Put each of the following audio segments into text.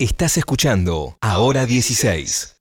Estás escuchando Ahora 16.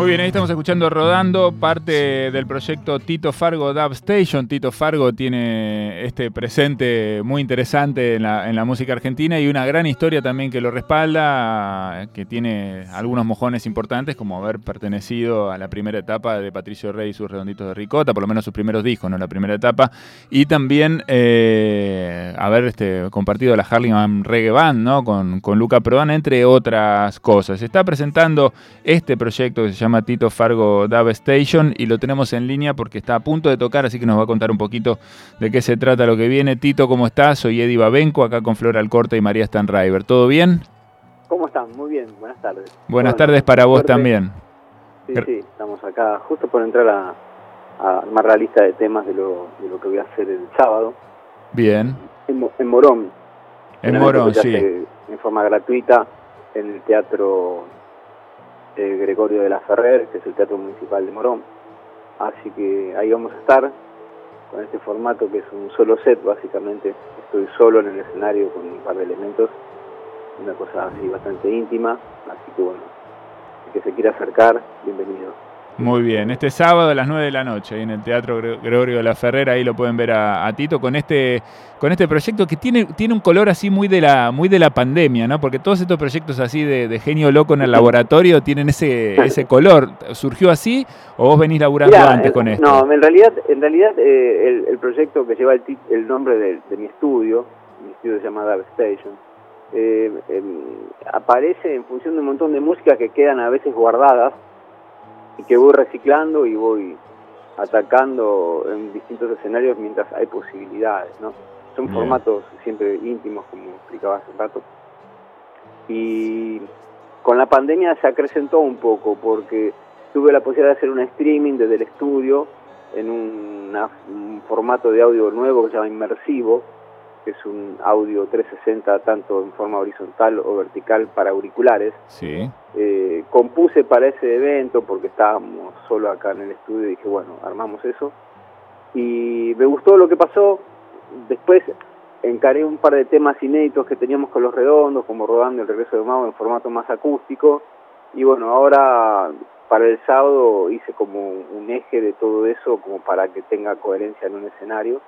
Muy bien, ahí estamos escuchando Rodando, parte del proyecto Tito Fargo Dub Station. Tito Fargo tiene este presente muy interesante en la, música argentina y una gran historia también que lo respalda, que tiene algunos mojones importantes, como haber pertenecido a la primera etapa de Patricio Rey y sus redonditos de ricota, por lo menos sus primeros discos, no la primera etapa, y también eh, haber este, compartido la Harlem Reggae Band ¿no? con, con Luca Prodan, entre otras cosas. Está presentando este proyecto que se llama Tito Fargo Dub Station y lo tenemos en línea porque está a punto de tocar, así que nos va a contar un poquito de qué se trata lo que viene. Tito, ¿cómo estás? Soy Eddie Babenco, acá con Flor Alcorta y María Stanriver. ¿Todo bien? ¿Cómo están? Muy bien, buenas tardes. Buenas Bueno, tardes para vos suerte. también. Sí, sí, estamos acá justo por entrar a, a armar la lista de temas de lo, de lo que voy a hacer el sábado Bien. en, en Morón. En Morón, sí. En forma gratuita en el Teatro eh, Gregorio de la Ferrer, que es el Teatro Municipal de Morón. Así que ahí vamos a estar con este formato que es un solo set, básicamente. Estoy solo en el escenario con un par de elementos, una cosa así bastante íntima. Así que bueno, el que se quiera acercar, bienvenido. Muy bien, este sábado a las 9 de la noche, ahí en el Teatro Gre- Gregorio de la Ferrera, ahí lo pueden ver a, a Tito con este, con este proyecto que tiene, tiene un color así muy de la, muy de la pandemia, ¿no? Porque todos estos proyectos así de, de genio loco en el laboratorio tienen ese, ese color. ¿Surgió así o vos venís laburando Mirá, antes eh, con esto? No, en realidad, en realidad eh, el, el proyecto que lleva el, el nombre de, de mi estudio, mi estudio se llama Dark Station, eh, em, aparece en función de un montón de músicas que quedan a veces guardadas y que voy reciclando y voy atacando en distintos escenarios mientras hay posibilidades, ¿no? Son Bien. formatos siempre íntimos, como explicaba hace un rato. Y con la pandemia se acrecentó un poco porque tuve la posibilidad de hacer un streaming desde el estudio en una- un formato de audio nuevo que se llama inmersivo, que es un audio 360 tanto en forma horizontal o vertical para auriculares. Sí, Eh, compuse para ese evento porque estábamos solo acá en el estudio y dije, bueno, armamos eso. Y me gustó lo que pasó. Después encaré un par de temas inéditos que teníamos con los redondos, como Rodando el Regreso de Mau en formato más acústico. Y bueno, ahora para el sábado hice como un eje de todo eso, como para que tenga coherencia en un escenario.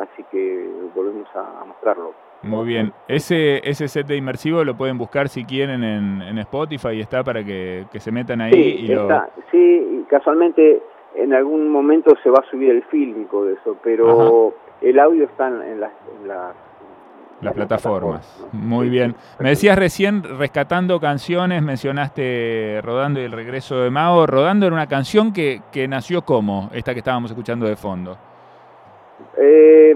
Así que volvemos a, mostrarlo. muy bien. Ese, ese set de inmersivo lo pueden buscar si quieren en, en Spotify está para que, que se metan ahí Sí, y lo... está, sí, casualmente en algún momento se va a subir el fílmico de eso, pero el audio está en, en las, en las- Las en plataformas. ¿no? Muy Sí, bien. sí, Me decías recién, rescatando canciones, mencionaste Rodando y el regreso de Mao. Rodando era una canción que, que nació como, esta que estábamos escuchando de fondo. Eh,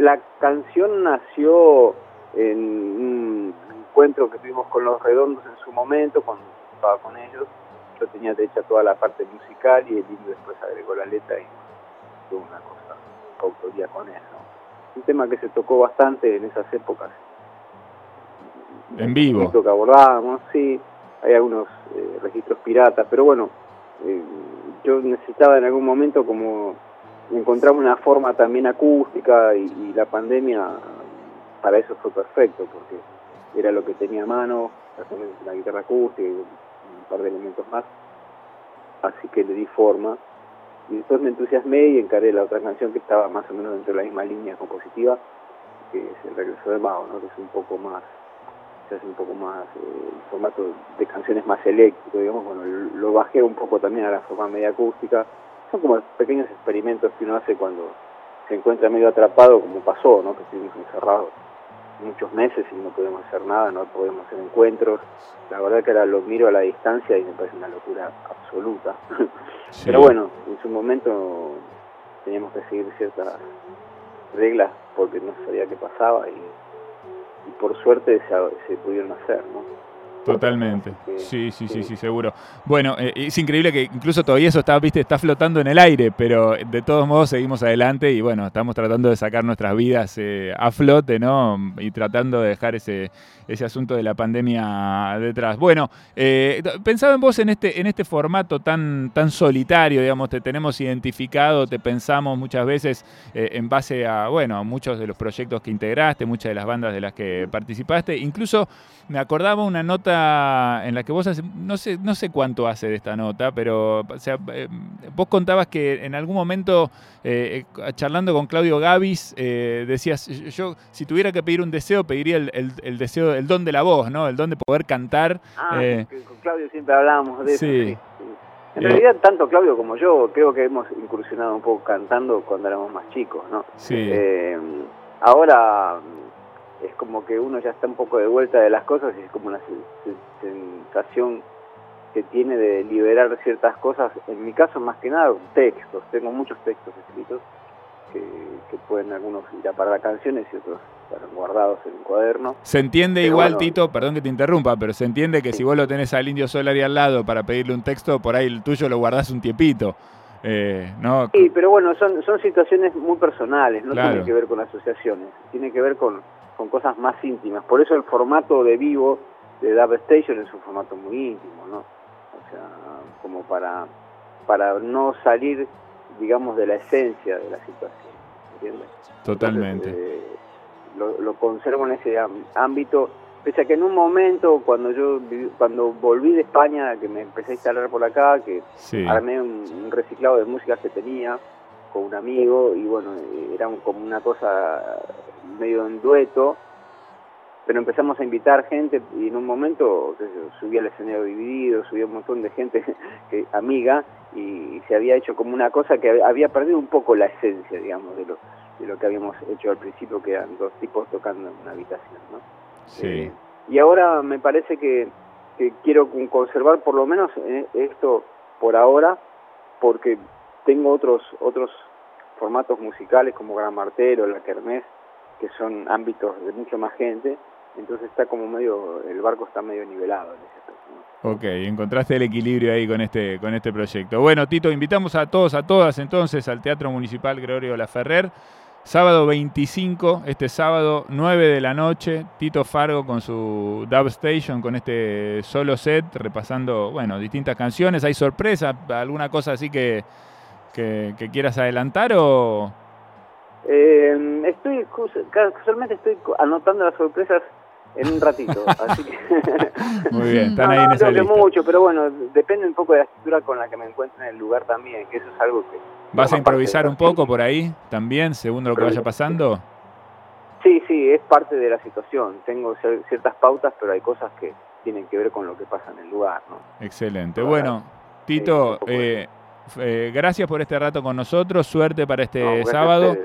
la canción nació en un encuentro que tuvimos con los redondos en su momento, cuando tocaba con ellos. Yo tenía hecha toda la parte musical y el indio después agregó la letra y tuvo una cosa, autoría con él. ¿no? Un tema que se tocó bastante en esas épocas. En vivo. Que abordábamos, sí. Hay algunos eh, registros piratas, pero bueno, eh, yo necesitaba en algún momento como encontrar una forma también acústica y, la pandemia para eso fue perfecto, porque era lo que tenía a mano, la guitarra acústica y un par de elementos más. Así que le di forma. Y después me entusiasmé y encaré la otra canción que estaba más o menos dentro de la misma línea compositiva, que es El regreso de Mao, ¿no? que es un poco más, se hace un poco más, eh, el formato de canciones más eléctrico, digamos, bueno, lo bajé un poco también a la forma media acústica. Son como pequeños experimentos que uno hace cuando se encuentra medio atrapado, como pasó, ¿no? que estuvimos encerrados muchos meses y no podemos hacer nada, no podemos hacer encuentros. La verdad que ahora lo miro a la distancia y me parece una locura absoluta. Sí. Pero bueno, en su momento teníamos que seguir ciertas reglas porque no sabía qué pasaba y, y por suerte se, se pudieron hacer, ¿no? Totalmente. Sí, Sí, sí, sí, seguro. Bueno, eh, es increíble que incluso todavía eso está, viste, está flotando en el aire, pero de todos modos seguimos adelante y bueno, estamos tratando de sacar nuestras vidas eh, a flote, ¿no? Y tratando de dejar ese, ese asunto de la pandemia detrás. Bueno, eh, pensaba en vos en este, en este formato tan, tan solitario, digamos, te tenemos identificado, te pensamos muchas veces en base a, bueno, a muchos de los proyectos que integraste, muchas de las bandas de las que participaste, incluso me acordaba una nota en la que vos hace, no sé, no sé cuánto hace de esta nota, pero o sea, eh, vos contabas que en algún momento, eh, eh, charlando con Claudio Gavis, eh, decías, yo si tuviera que pedir un deseo, pediría el, el- el deseo, el don de la voz, ¿no? El don de poder cantar. Ah, Eh, con Claudio siempre hablábamos de eso. sí. sí, sí. En realidad, tanto Claudio como yo creo que hemos incursionado un poco cantando cuando éramos más chicos, ¿no? Sí. Ahora es como que uno ya está un poco de vuelta de las cosas y es como una se- se- sensación que tiene de liberar ciertas cosas. En mi caso, más que nada, textos. Tengo muchos textos escritos que, que pueden algunos ir a parar a canciones y otros estar guardados en un cuaderno. Se entiende Pero igual, bueno. Tito, perdón que te interrumpa, pero se entiende que Sí. si vos lo tenés al Indio Solari al lado para pedirle un texto, por ahí el tuyo lo guardás un tiempito. Eh, ¿no? Sí, pero bueno, son, son situaciones muy personales, no Claro. tiene que ver con asociaciones, tiene que ver con, con cosas más íntimas. Por eso el formato de vivo de Dub Station es un formato muy íntimo, ¿no? O sea, como para, para no salir, digamos, de la esencia de la situación, ¿entiendes? Totalmente. Entonces, eh, lo, lo conservo en ese ámbito, pese a que en un momento, cuando yo cuando volví de España, que me empecé a instalar por acá, que Sí. armé un, un reciclado de música que tenía con un amigo y bueno, era un- como una cosa medio en dueto, pero empezamos a invitar gente y en un momento subí al escenario dividido, subí un montón de gente que, amiga y, se había hecho como una cosa que había perdido un poco la esencia, digamos, de lo, de lo que habíamos hecho al principio, que eran dos tipos tocando en una habitación, ¿no? Sí. Eh, y ahora me parece que, que quiero con- conservar por lo menos eh, esto por ahora, porque tengo otros otros formatos musicales como Gran Martero, La Kermés, que son ámbitos de mucho más gente, entonces está como medio, el barco está medio nivelado en ese. Ok, encontraste el equilibrio ahí con este, con este proyecto. Bueno, Tito, invitamos a todos, a todas entonces al Teatro Municipal Gregorio Laferrer. Sábado 25, este sábado 9 de la noche, Tito Fargo con su Dub Station, con este solo set, repasando, bueno, distintas canciones. ¿Hay sorpresa? ¿Alguna cosa así que, que, que quieras adelantar o...? Eh, estoy, casualmente estoy anotando las sorpresas en un ratito, así que... Muy bien, están ahí no en esa lista. mucho, pero bueno, depende un poco de la estructura con la que me encuentre en el lugar también, que eso es algo que... ¿Vas a improvisar un poco por ahí también, según lo que vaya pasando? Sí, sí, es parte de la situación. Tengo cier- ciertas pautas, pero hay cosas que tienen que ver con lo que pasa en el lugar, ¿no? Excelente. Bueno, Tito, eh, eh, gracias por este rato con nosotros. Suerte para este No, sábado.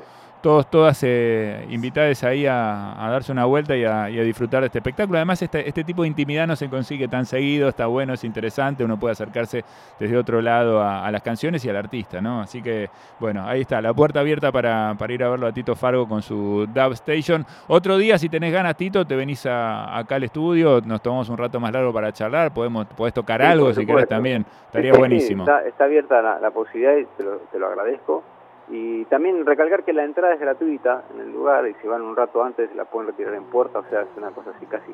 Todos, todas eh, invitadas ahí a, a darse una vuelta y a, y a disfrutar de este espectáculo. Además, este, este tipo de intimidad no se consigue tan seguido, está bueno, es interesante, uno puede acercarse desde otro lado a, a las canciones y al artista, ¿no? Así que, bueno, ahí está, la puerta abierta para, para ir a verlo a Tito Fargo con su Dub Station. Otro día, si tenés ganas, Tito, te venís a- acá al estudio, nos tomamos un rato más largo para charlar, podemos, podés tocar Sí, algo si querés también, estaría sí, buenísimo. Está, está abierta la, la posibilidad y te lo, te lo agradezco. Y también recalcar que la entrada es gratuita en el lugar y si van un rato antes la pueden retirar en puerta, o sea, es una cosa así casi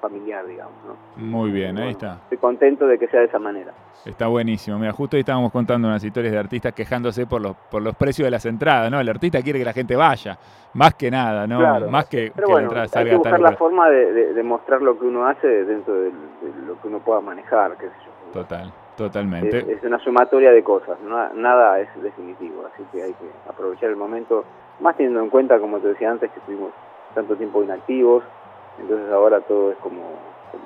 familiar, digamos. ¿no? Muy bien, ahí Bueno, está. Estoy contento de que sea de esa manera. Está buenísimo. Mira, justo ahí estábamos contando unas historias de artistas quejándose por los, por los precios de las entradas, ¿no? El artista quiere que la gente vaya, más que nada, ¿no? Claro. Más que, Pero que bueno, la entrada hay salga que a tal buscar la forma de, de- de mostrar lo que uno hace dentro de, lo que uno pueda manejar, qué sé yo. Total, totalmente. es una sumatoria de cosas, no- nada es definitivo, así que hay que aprovechar el momento, más teniendo en cuenta, como te decía antes, que estuvimos tanto tiempo inactivos, entonces ahora todo es como, como,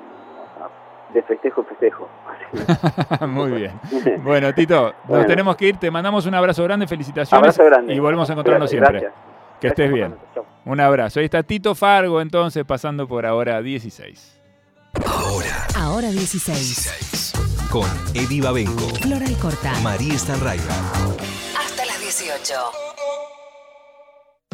ah, de festejo, festejo. Muy bien. Bueno, Tito, nos Bueno. tenemos que ir. Te mandamos un abrazo grande, felicitaciones. Abrazo grande. Y volvemos a encontrarnos Gracias, siempre. gracias. Que estés bien. Un abrazo. Ahí está Tito Fargo, entonces, pasando por ahora 16. Ahora Ahora 16. 16. Con Eddie Babenco, Floral Corta. María Stanraiver. Hasta las 18.